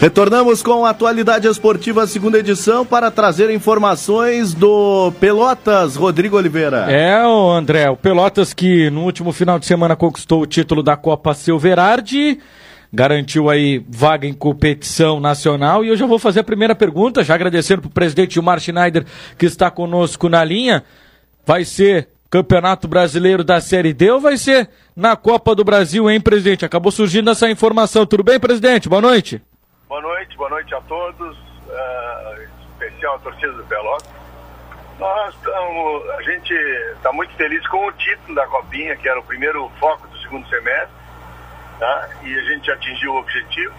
Retornamos com a Atualidade Esportiva, segunda edição, para trazer informações do Pelotas, Rodrigo Oliveira. É, o André, o Pelotas que no último final de semana conquistou o título da Copa Silverardi, garantiu aí vaga em competição nacional. E eu já vou fazer a primeira pergunta, já agradecendo para o presidente Gilmar Schneider, que está conosco na linha. Vai ser Campeonato Brasileiro da Série D ou vai ser na Copa do Brasil, hein, presidente? Acabou surgindo essa informação. Tudo bem, presidente? Boa noite. Boa noite, boa noite a todos, uh, especial a torcida do Pelotas. Nós estamos, a gente está muito feliz com o título da Copinha, que era o primeiro foco do segundo semestre, tá? e a gente atingiu o objetivo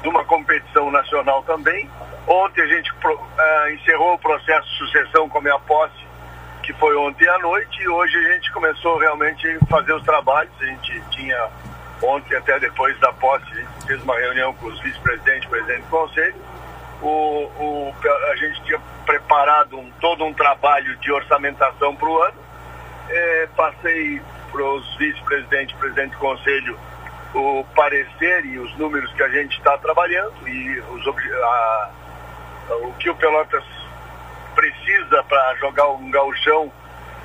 de uma competição nacional também. Ontem a gente uh, encerrou o processo de sucessão com a minha posse, que foi ontem à noite, e hoje a gente começou realmente a fazer os trabalhos. A gente tinha Ontem, até depois da posse, a gente fez uma reunião com os vice-presidentes e presidente do conselho. O, o, a gente tinha preparado um, todo um trabalho de orçamentação para o ano. É, passei para os vice-presidentes e presidente do conselho o parecer e os números que a gente está trabalhando e os, a, o que o Pelotas precisa para jogar um gauchão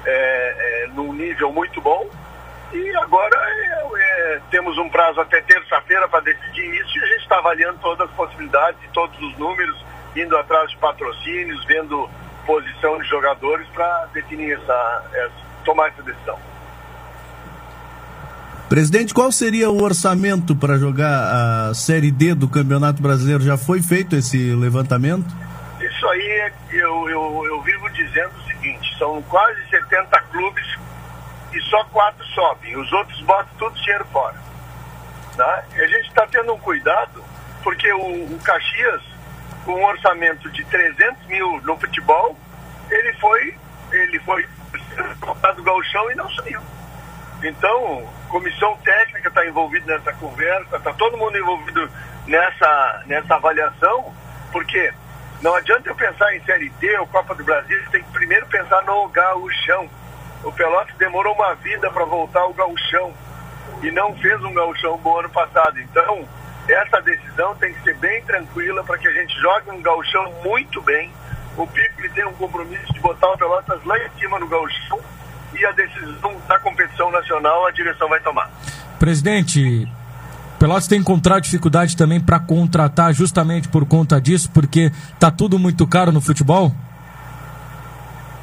é, é, num nível muito bom e agora é, é, temos um prazo até terça-feira para decidir isso e a gente está avaliando todas as possibilidades e todos os números, indo atrás de patrocínios, vendo posição de jogadores para definir essa, essa, tomar essa decisão. Presidente, qual seria o orçamento para jogar a Série D do Campeonato Brasileiro? Já foi feito esse levantamento? Isso aí, eu, eu, eu vivo dizendo o seguinte: são quase 70 clubes e só quatro sobem. Os outros botam todo o dinheiro fora. Né? E a gente está tendo um cuidado, porque o, o, Caxias, com um orçamento de 300 mil no futebol, ele foi, ele foi do galchão e não saiu. Então, comissão técnica está envolvida nessa conversa, está todo mundo envolvido nessa, nessa avaliação, porque não adianta eu pensar em Série D ou Copa do Brasil, tem que primeiro pensar no gauchão o Pelotas demorou uma vida para voltar ao gauchão e não fez um gauchão bom ano passado. Então, essa decisão tem que ser bem tranquila para que a gente jogue um gauchão muito bem. O Pipe tem um compromisso de botar o Pelotas lá em cima no gauchão e a decisão da competição nacional a direção vai tomar. Presidente, Pelotas tem encontrado dificuldade também para contratar justamente por conta disso, porque tá tudo muito caro no futebol?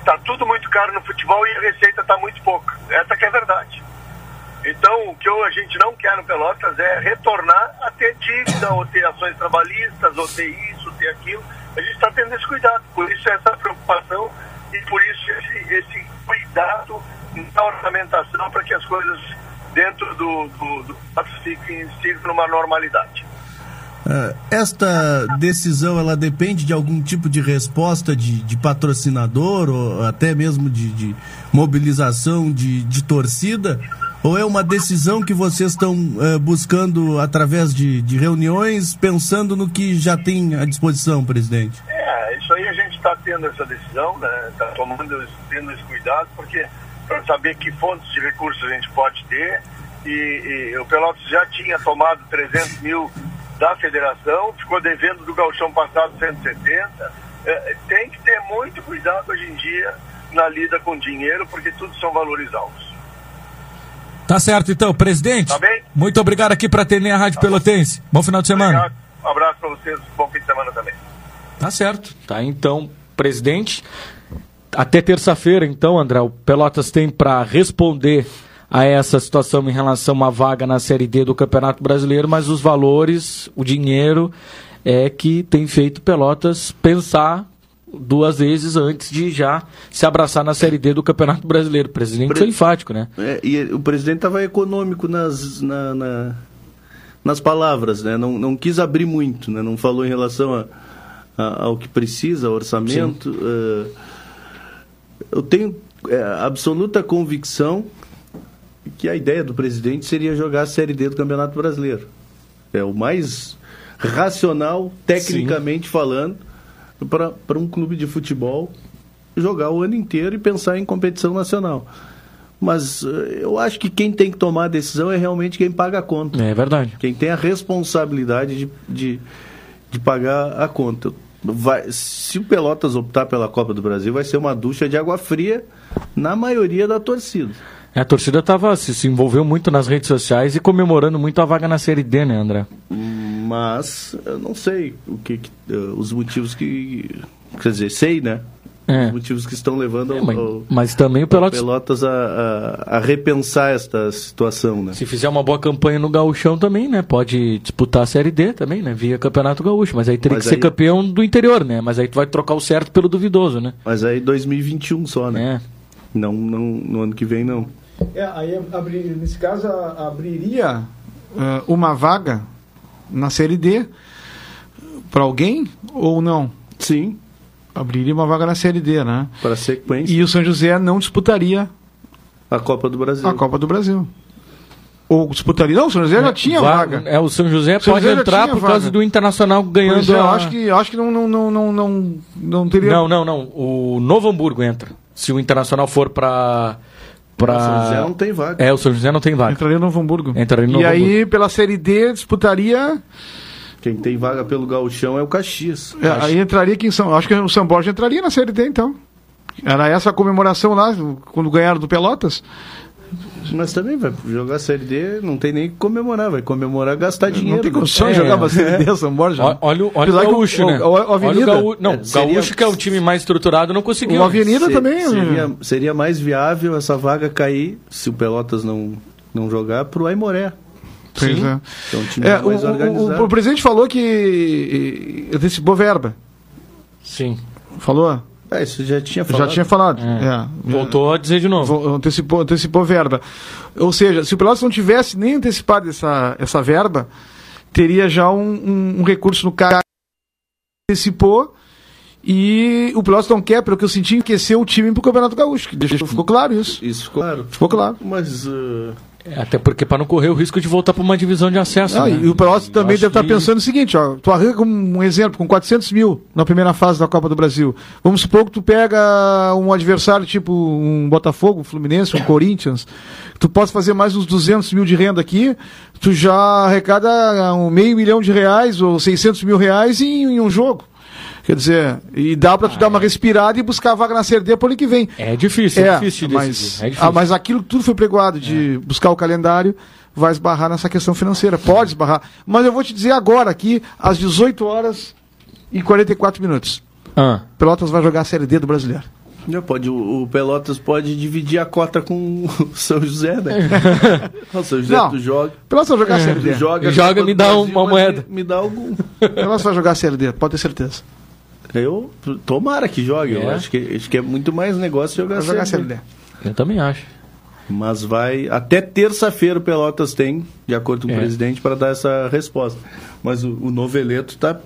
Está tudo muito caro no futebol e a receita está muito pouca. Essa que é a verdade. Então, o que a gente não quer no Pelotas é retornar a ter dívida, ou ter ações trabalhistas, ou ter isso, ou ter aquilo. A gente está tendo esse cuidado. Por isso essa preocupação e por isso esse, esse cuidado na orçamentação para que as coisas dentro do, do, do fiquem, sigam numa normalidade. Uh, esta decisão ela depende de algum tipo de resposta de, de patrocinador ou até mesmo de, de mobilização de, de, torcida? Ou é uma decisão que vocês estão uh, buscando através de, reuniões, pensando no que já tem à disposição, presidente? É, isso aí a gente está tendo essa decisão, né? Está tomando, tendo esse cuidado, porque para saber que fontes de recursos a gente pode ter. E, e o Pelotas já tinha tomado 300 mil da federação, ficou devendo do galchão passado 170. É, tem que ter muito cuidado hoje em dia na lida com dinheiro, porque tudo são valores altos. Tá certo então, presidente. Tá bem? Muito obrigado aqui para atender a Rádio tá Pelotense. Bom. bom final de semana. Obrigado. Um abraço para vocês, bom fim de semana também. Tá certo. Tá então, presidente. Até terça-feira, então, André, o Pelotas tem para responder a essa situação em relação a uma vaga na Série D do Campeonato Brasileiro, mas os valores, o dinheiro é que tem feito Pelotas pensar duas vezes antes de já se abraçar na Série D do Campeonato Brasileiro. O presidente Pre... foi enfático, né? É, e o presidente estava econômico nas, na, na, nas palavras, né? Não, não quis abrir muito, né? Não falou em relação a, a, ao que precisa, orçamento. Uh, eu tenho é, absoluta convicção que a ideia do presidente seria jogar a Série D do Campeonato Brasileiro. É o mais racional, tecnicamente Sim. falando, para um clube de futebol jogar o ano inteiro e pensar em competição nacional. Mas eh, eu acho que quem tem que tomar a decisão é realmente quem paga a conta. É verdade. Quem tem a responsabilidade de, de, de pagar a conta. Vai, se o Pelotas optar pela Copa do Brasil, vai ser uma ducha de água fria na maioria da torcida. É, a torcida tava, se, se envolveu muito nas redes sociais e comemorando muito a vaga na Série D, né, André? Mas eu não sei o que, que uh, os motivos que. Quer dizer, sei, né? É. Os motivos que estão levando É, ao, mas, ao- mas também o Pelotas, Pelotas a, a, a repensar esta situação, né? se fizer uma boa campanha no Gauchão também, né? Pode disputar a Série D também, né? Via Campeonato Gaúcho. Mas aí teria Mas que ser aí- campeão do interior, né? Mas aí tu vai trocar o certo pelo duvidoso, né? Mas aí 2021 só, né? É. Não, não, no ano que vem não. É, aí abri- nesse caso abriria ah, uma vaga na série D para alguém ou não? Sim, Abriria uma vaga na série D, né? para a sequência, E o São José não disputaria a Copa do Brasil. a Copa do Brasil. Ou disputaria? Não, o São José já tinha vaga. É, o São José São pode José entrar por causa vaga. do Internacional ganhando. Pois é, eu a- acho que, acho que não, não, não, não, não, não teria. Não, não, não. O Novo Hamburgo entra. Se o Internacional for pra. Pra... O São José não tem vaga. É, o São José não tem vaga. Entraria no Novo Hamburgo. Entraria no e Novo aí, pela série D, disputaria. Quem tem vaga pelo gauchão é o Caxias. é, aí entraria aqui em São. Acho que o São Borja entraria na série D, então. Era essa a comemoração lá, quando ganharam do Pelotas. Mas também vai jogar Série D, não tem nem que comemorar, vai comemorar gastar dinheiro. não tem né? condição É, de jogar uma é. série D, São Borja. Olha, o- olha Apesar o Gaúcho, o- né? o- o olha o Avenida- Gaú... Não, É, o seria- Gaúcho, que é um time mais estruturado, não conseguiu. O Avenida Se- também. né? Seria, seria mais viável essa vaga cair, se o Pelotas não, não jogar, pro Aimoré. Sim. é. Que é um time É, o, mais o- organizado. o- o presidente falou que eh, antecipou verba. Sim. Falou? É, isso já tinha falado. Já tinha falado. É. É. Voltou a dizer de novo. Vo- Antecipou, antecipou verba. Ou seja, se o Pelotas não tivesse nem antecipado essa, essa verba, teria já um, um- um recurso no CAC. Antecipou e o Pelotas não quer, pelo que eu senti, enriquecer o time pro Campeonato Gaúcho. que deixou- Ficou claro isso. Isso, claro. Ficou claro. Mas uh, Até porque para não correr o risco de voltar para uma divisão de acesso. Ah, né? E o Pelotas também deve estar que- pensando o seguinte, ó, tu arranca um exemplo, com 400 mil na primeira fase da Copa do Brasil. Vamos supor que tu pega um adversário tipo um Botafogo, um Fluminense, um Corinthians, tu possa fazer mais uns 200 mil de renda aqui, tu já arrecada um meio milhão de reais ou 600 mil reais em, em um jogo. Quer dizer, e dá pra tu dar uma respirada e buscar a vaga na Série D pro ano que vem. É difícil, é, difícil de mas, decidir. É difícil. ah, mas aquilo que tudo foi pregoado de buscar o calendário vai esbarrar nessa questão financeira. Pode esbarrar. Mas eu vou te dizer agora aqui, às 18 horas e 44 minutos. Ah, Pelotas vai jogar a Série D do Brasileiro. já pode, o, o Pelotas pode dividir a cota com o São José, né? o São José Não. tu joga. Pelotas vai jogar a Série D. Joga, Joga, me dá uma mas moeda. Me, me dá algum. Pelotas vai jogar a Série D, pode ter certeza. Eu tomara que jogue. Eu É. acho que, acho que é muito mais negócio jogar, jogar a Série Série D. D. eu também acho. Mas vai. Até terça-feira o Pelotas tem, de acordo com É. o presidente, para dar essa resposta. Mas o, o Noveleto está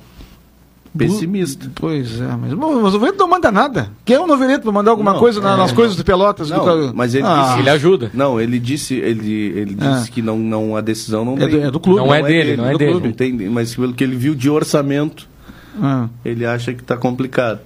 pessimista. Pois é, mas, mas o Noveleto não manda nada. Quer um Noveleto pra mandar alguma Não, coisa na- é, nas não. coisas do Pelotas? Não, do- mas ele Ah, disse- Ele ajuda. Não, ele disse, ele, ele É. disse que não, não, a decisão não É do- é do clube. Não é dele, não é do dele. clube, tem- mas pelo que ele viu de orçamento, ah. ele acha que está complicado.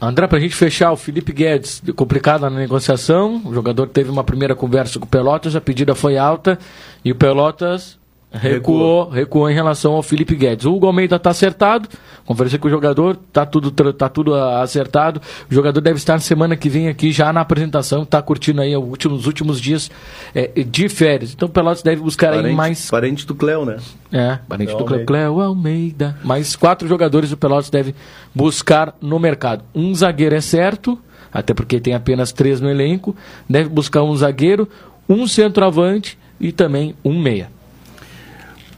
André, pra gente fechar, o Felipe Guedes, complicado na negociação. O jogador teve uma primeira conversa com o Pelotas, a pedida foi alta e o Pelotas recuou, recuou em relação ao Felipe Guedes. O Hugo Almeida está acertado, conversei com o jogador, tá tudo, tá tudo ah, acertado. O jogador deve estar semana que vem aqui já na apresentação, tá curtindo aí os últimos, últimos dias eh, de férias. Então o Pelotas deve buscar aí Parente, mais parente do Cléo, né? é, parente do Almeida. Cleo Almeida. Mais quatro jogadores do Pelotas deve buscar no mercado. Um zagueiro é certo, até porque tem apenas três no elenco. Deve buscar um zagueiro, um centroavante e também um meia.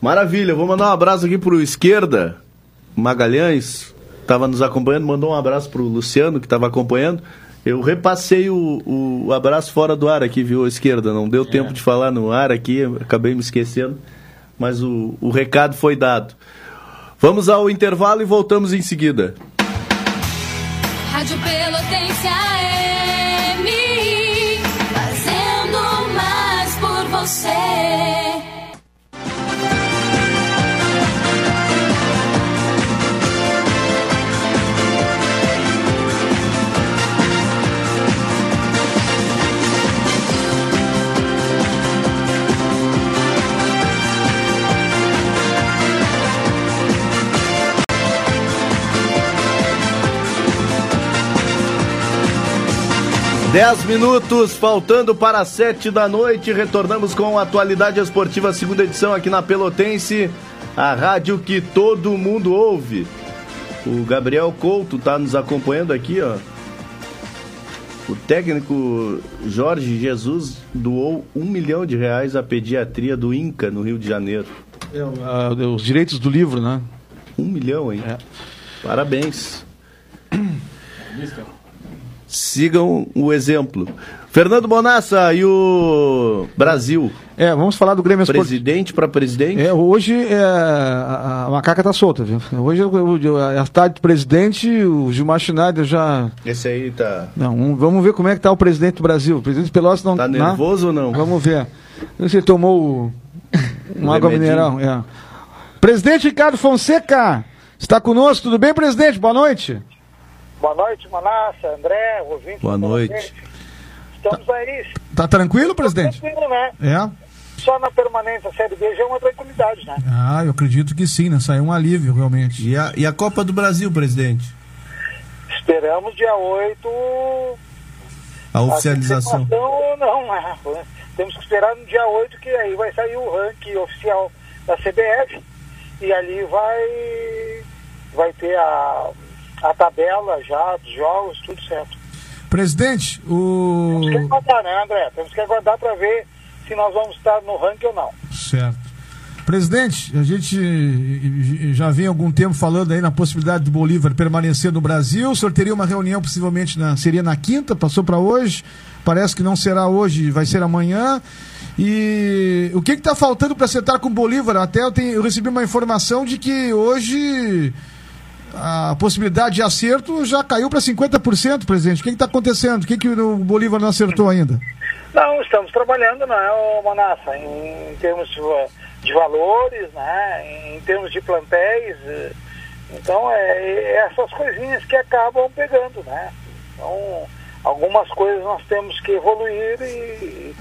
Maravilha, vou mandar um abraço aqui pro Esquerda Magalhães, estava nos acompanhando, mandou um abraço pro Luciano, que estava acompanhando. Eu repassei o, o abraço fora do ar aqui, viu, Esquerda? Não deu tempo de falar no ar aqui, acabei me esquecendo, mas o, o recado foi dado. Vamos ao intervalo e voltamos em seguida. Rádio Pelotense AM, fazendo mais por você. 10 minutos, faltando para 7 da noite. Retornamos com a Atualidade Esportiva, segunda edição aqui na Pelotense, a rádio que todo mundo ouve. O Gabriel Couto está nos acompanhando aqui, ó. O técnico Jorge Jesus doou um milhão de reais à pediatria do INCA, no Rio de Janeiro. É, uh, os direitos do livro, né? Um milhão, hein? É. Parabéns. Sigam o exemplo. Fernando Bonassa e o Brasil. É, vamos falar do Grêmio Esportivo. Presidente para presidente? É, hoje é, a, a macaca tá solta, viu? Hoje é a tarde do presidente, o Gilmar Schneider já. Esse aí tá. Não, um- vamos ver como é que tá o presidente do Brasil. O presidente Pelosi não Tá nervoso ou não? Vamos ver. Você tomou uma água remedinho. mineral. É. Presidente Ricardo Fonseca, está conosco, tudo bem, presidente? Boa noite. Boa noite, Manassa, André, ouvinte. Boa noite. Estamos aí. Tá tranquilo, presidente? Tranquilo, né? É. Só na permanência da Série B já é uma tranquilidade, né? Ah, eu acredito que sim, né? Saiu um alívio, realmente. E a, e a Copa do Brasil, presidente? Esperamos dia 8 A a confirmação ou não, né? Temos que esperar no dia 8 que aí vai sair o ranking oficial da CBF e ali vai vai ter a, a tabela já dos jogos, tudo certo. Presidente, Temos que o. aguardar, né, André? Temos que aguardar para ver se nós vamos estar no ranking ou não. Certo. Presidente, a gente já vem há algum tempo falando aí na possibilidade do Bolívar permanecer no Brasil. O senhor teria uma reunião possivelmente na, seria na quinta, passou para hoje. Parece que não será hoje, vai ser amanhã. E o que está faltando para acertar com o Bolívar? Até eu, tenho- eu recebi uma informação de que hoje a possibilidade de acerto já caiu para 50%, presidente. O que está acontecendo? O que, que o Bolívar não acertou ainda? Não, estamos trabalhando, é, ô Manassa, em, termos de, va- de valores, né, em termos de plantéis. Então, é, é essas coisinhas que acabam pegando, né? Então, algumas coisas nós temos que evoluir e,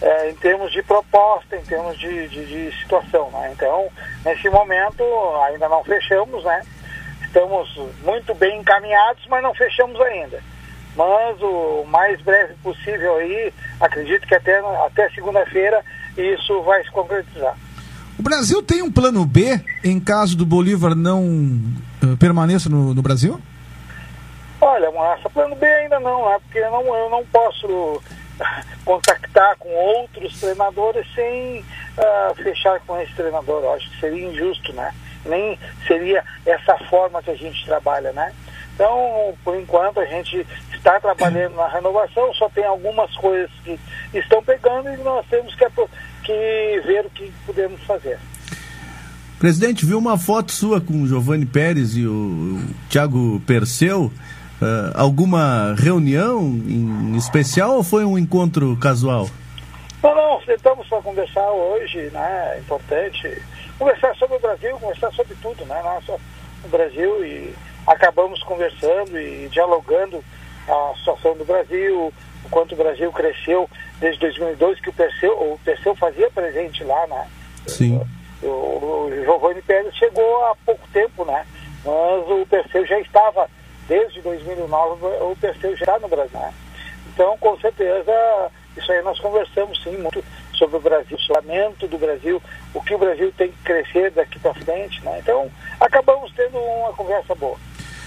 é, em termos de proposta, em termos de, de, de situação, né? Então, nesse momento, ainda não fechamos, né? Estamos muito bem encaminhados, mas não fechamos ainda mas o mais breve possível aí, acredito que até, até segunda-feira isso vai se concretizar. O Brasil tem um plano B em caso do Bolívar não eh, permaneça no, no Brasil? Olha, essa plano B ainda não, né? Porque eu não, eu não posso contactar com outros treinadores sem ah, fechar com esse treinador. Eu acho que seria injusto, né? Nem seria essa forma que a gente trabalha, né? Então, por enquanto, a gente está trabalhando na renovação, só tem algumas coisas que estão pegando e nós temos que, que ver o que podemos fazer. Presidente, viu uma foto sua com o Giovanni Pérez e o, o Thiago Perseu? Ah, alguma reunião em especial ou foi um encontro casual? Não, não, sentamos para conversar hoje, né? É importante conversar sobre o Brasil, conversar sobre tudo, né? Só o Brasil e acabamos conversando e dialogando a situação do Brasil, o quanto o Brasil cresceu desde 2002, que o Perseu, o Perseu fazia presente lá, né? Sim. O, o Giovanni Pérez chegou há pouco tempo, né? Mas o Perseu já estava, desde 2009, o Perseu já está no Brasil, né? Então, com certeza, isso aí nós conversamos sim muito sobre o Brasil, o lamento do Brasil, o que o Brasil tem que crescer daqui para frente, né? Então, acabamos tendo uma conversa boa.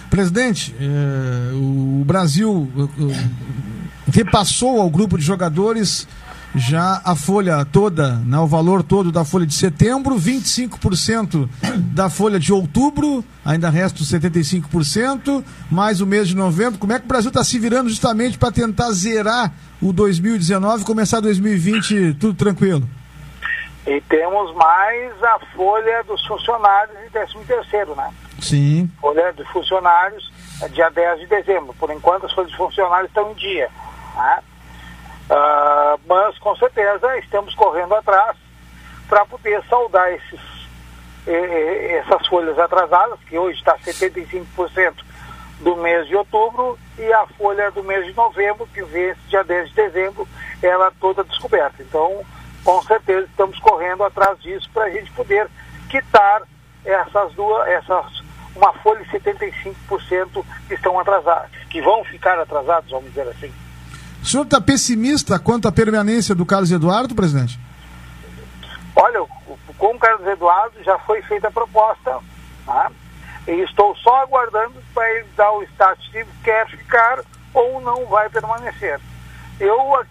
Presidente, eh, o Brasil eh, eh, repassou ao grupo de jogadores já a folha toda, né, o valor todo da folha de setembro, 25% da folha de outubro, ainda resta os 75%, mais o mês de novembro. Como é que o Brasil está se virando justamente para tentar zerar o 2019 e começar 2020 tudo tranquilo? E temos mais a folha dos funcionários e 13 terceiro, né? Sim. folha de funcionários é dia 10 de dezembro. Por enquanto, as folhas de funcionários estão em dia. né? Ah, mas, com certeza, estamos correndo atrás para poder saldar esses, eh, essas folhas atrasadas, que hoje está 75% do mês de outubro, e a folha do mês de novembro, que vence dia 10 de dezembro, ela toda descoberta. Então, com certeza, estamos correndo atrás disso para a gente poder quitar essas duas, essas, uma folha de 75% que estão atrasadas, que vão ficar atrasados, vamos dizer assim. O senhor está pessimista quanto à permanência do Carlos Eduardo, presidente? Olha, com o Carlos Eduardo já foi feita a proposta, né? e estou só aguardando para ele dar o status de quer ficar ou não vai permanecer. Eu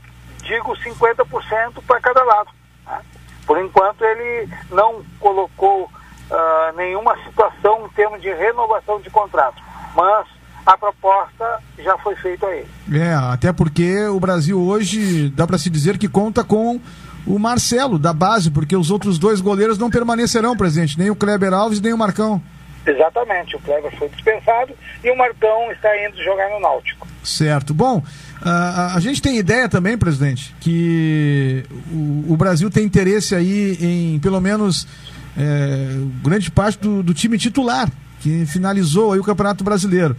digo 50% para cada lado. né? Por enquanto ele não colocou ah, nenhuma situação em termos de renovação de contrato, mas a proposta já foi feita a ele. É, até porque o Brasil hoje dá para se dizer que conta com o Marcelo da base, porque os outros dois goleiros não permanecerão, presidente, nem o Kleber Alves nem o Marcão. Exatamente, o Kleber foi dispensado e o Marcão está indo jogar no Náutico. Certo. Bom, a, a gente tem ideia também, presidente, que o, o Brasil tem interesse aí em, pelo menos, é, grande parte do, do time titular, que finalizou aí o Campeonato Brasileiro.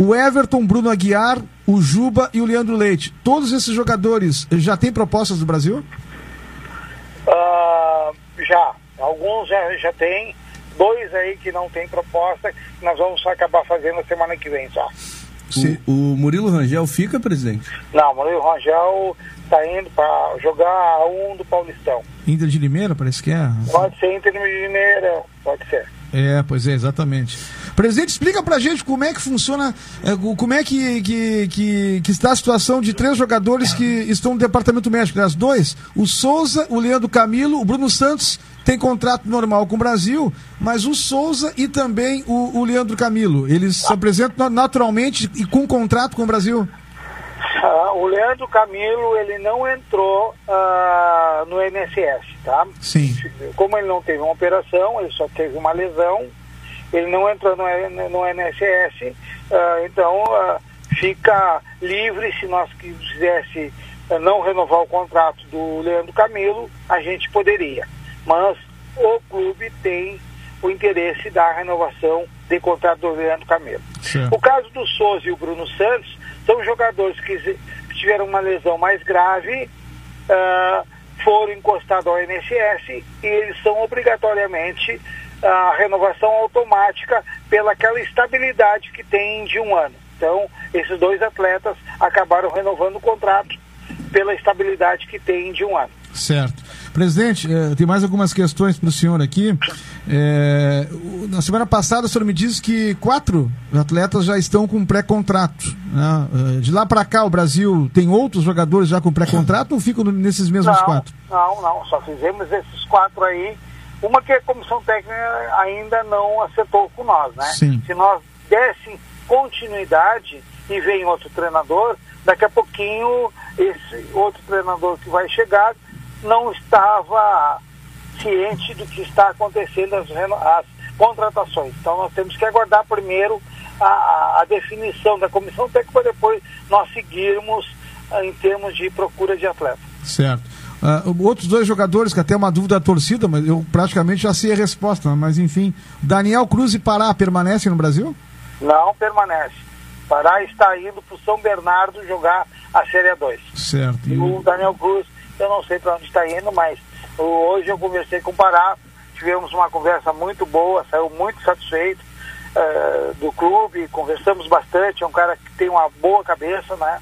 O Everton, Bruno Aguiar, o Juba e o Leandro Leite. Todos esses jogadores já têm propostas do Brasil? Ah, já, alguns já, já tem, dois aí que não tem proposta, que nós vamos acabar fazendo na semana que vem só. O, o Murilo Rangel fica, presidente? Não, o Murilo Rangel está indo para jogar a 1 do Paulistão. Inter de Limeira, parece que é. Pode ser Inter de Mineira, pode ser. É, pois é, exatamente. Presidente, explica pra gente como é que funciona, o- como é que, que, que, que está a situação de três jogadores que estão no departamento médico. Aliás, dois, o Souza, o Leandro Camilo, o Bruno Santos tem contrato normal com o Brasil, mas o Souza e também o, o Leandro Camilo, eles se apresentam na- naturalmente e com contrato com o Brasil. Ah, o Leandro Camilo, ele não entrou ah, no NSS, tá? Sim. Como ele não teve uma operação, ele só teve uma lesão, ele não entrou no, no NSS, ah, então ah, fica livre se nós quisesse ah, não renovar o contrato do Leandro Camilo, a gente poderia. Mas o clube tem o interesse da renovação de contrato do Leandro Camilo. O caso do Souza e o Bruno Santos são jogadores que, tiveram uma lesão mais grave, foram encostados ao INSS e eles são obrigatoriamente a renovação automática pela aquela estabilidade que tem de um ano. Então, esses dois atletas acabaram renovando o contrato pela estabilidade que tem de um ano. Certo. Presidente, eh, tem mais algumas questões para o senhor aqui. Eh, na semana passada, o senhor me disse que quatro atletas já estão com pré-contrato. né? Eh, de lá para cá, o Brasil tem outros jogadores já com pré-contrato ou ficam nesses mesmos não, quatro? Não, não, só fizemos esses quatro aí. Uma que a comissão técnica ainda não acertou com nós, né? Sim. Se nós desse continuidade e vem outro treinador, daqui a pouquinho esse outro treinador que vai chegar não estava ciente do que está acontecendo as, as contratações. Então nós temos que aguardar primeiro a, a- a definição da comissão técnica para depois nós seguirmos ah, em termos de procura de atleta. Certo. Ah, outros dois jogadores, que até é uma dúvida da torcida, mas eu praticamente já sei a resposta, mas enfim. Daniel Cruz e Pará permanecem no Brasil? Não permanece. Pará está indo para o São Bernardo jogar a Série 2. Certo. E o- Daniel Cruz, eu não sei para onde está indo, mas hoje eu conversei com o Pará, tivemos uma conversa muito boa, saiu muito satisfeito eh, do clube, conversamos bastante, é um cara que tem uma boa cabeça, né?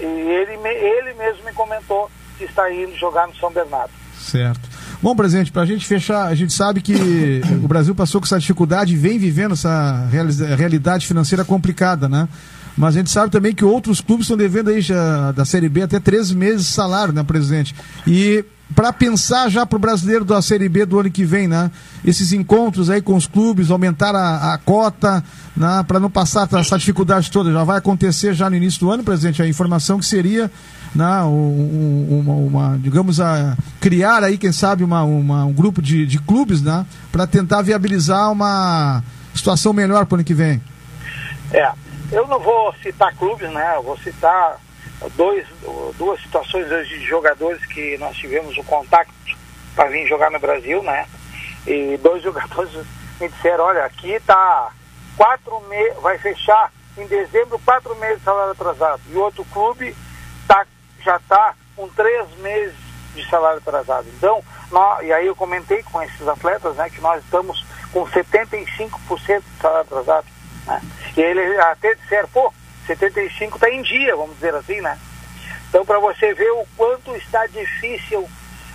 E ele, ele mesmo me comentou está indo jogar no São Bernardo. Certo. Bom, presidente, para a gente fechar, a gente sabe que o Brasil passou com essa dificuldade e vem vivendo essa realidade financeira complicada, né? Mas a gente sabe também que outros clubes estão devendo aí já da Série B até três meses de salário, né, presidente? E para pensar já para o brasileiro da Série B do ano que vem, né? Esses encontros aí com os clubes, aumentar a, a cota, né? para não passar essa dificuldade toda. Já vai acontecer já no início do ano, presidente, a informação que seria né, um- um- uma, uma, digamos, a criar aí, quem sabe, uma, uma- um grupo de, de clubes, né, para tentar viabilizar uma situação melhor para o ano que vem. É, eu não vou citar clubes, né? Eu vou citar dois, duas situações hoje de jogadores que nós tivemos o contato para vir jogar no Brasil, né? E dois jogadores me disseram, olha, aqui tá quatro meses, vai fechar em dezembro quatro meses de salário atrasado. E outro clube tá, já está com três meses de salário atrasado. Então, nó- e aí eu comentei com esses atletas, né, que nós estamos com 75% de salário atrasado. Né? E ele até disseram, pô, 75 está em dia, vamos dizer assim, né? Então, para você ver o quanto está difícil,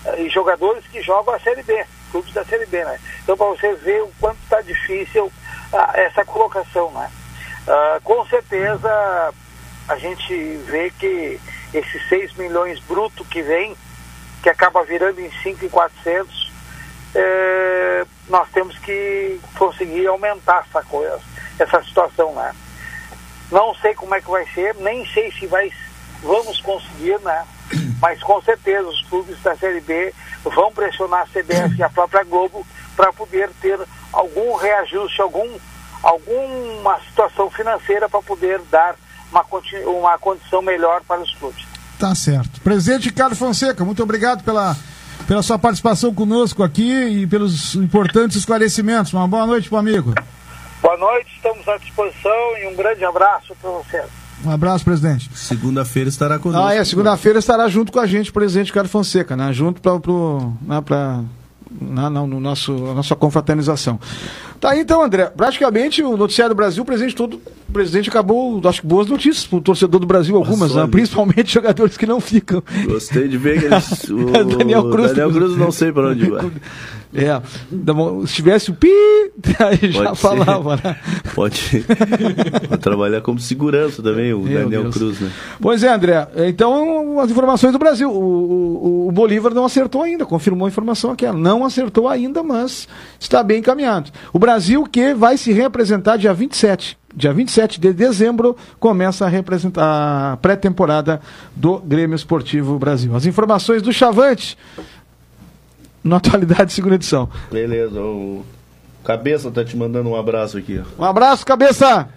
eh, e jogadores que jogam a Série B, clubes da Série B, né? Então, para você ver o quanto está difícil ah, essa colocação, né? Ah, com certeza, a gente vê que esses 6 milhões bruto que vem, que acaba virando em 5,400, eh, nós temos que conseguir aumentar essa coisa, essa situação, né? Não sei como é que vai ser, nem sei se vai, vamos conseguir, né? Mas com certeza os clubes da Série B vão pressionar a CBF e a própria Globo para poder ter algum reajuste, algum, alguma situação financeira para poder dar uma, uma condição melhor para os clubes. Tá certo. Presidente Ricardo Fonseca, muito obrigado pela, pela sua participação conosco aqui e pelos importantes esclarecimentos. Uma boa noite, meu amigo. Boa noite, estamos à disposição e um grande abraço para vocês. Um abraço, presidente. Segunda-feira estará conosco. Ah, é, segunda-feira estará junto com a gente o presidente Ricardo Fonseca, né? Junto para pro, né, pra, na, na- no nosso, a nossa confraternização. Tá aí então, André. Praticamente o noticiário do Brasil, o presidente todo, o presidente acabou, acho que boas notícias para o torcedor do Brasil, algumas, né? principalmente jogadores que não ficam. Gostei de ver que eles, o Daniel Cruz. Daniel Cruz não sei para onde vai. É, bom, se tivesse o pi, aí já Pode ser. falava, né? Pode, pode trabalhar como segurança também, o Meu Daniel Deus. Cruz, né? Pois é, André. Então, as informações do Brasil. O, o, o Bolívar não acertou ainda, confirmou a informação aquela. Não acertou ainda, mas está bem encaminhado. O Brasil que vai se representar dia 27. Dia 27 de dezembro começa a representar a pré-temporada do Grêmio Esportivo Brasil. As informações do Chavante na atualidade, segunda edição. Beleza, o Cabeça tá te mandando um abraço aqui. Um abraço, cabeça!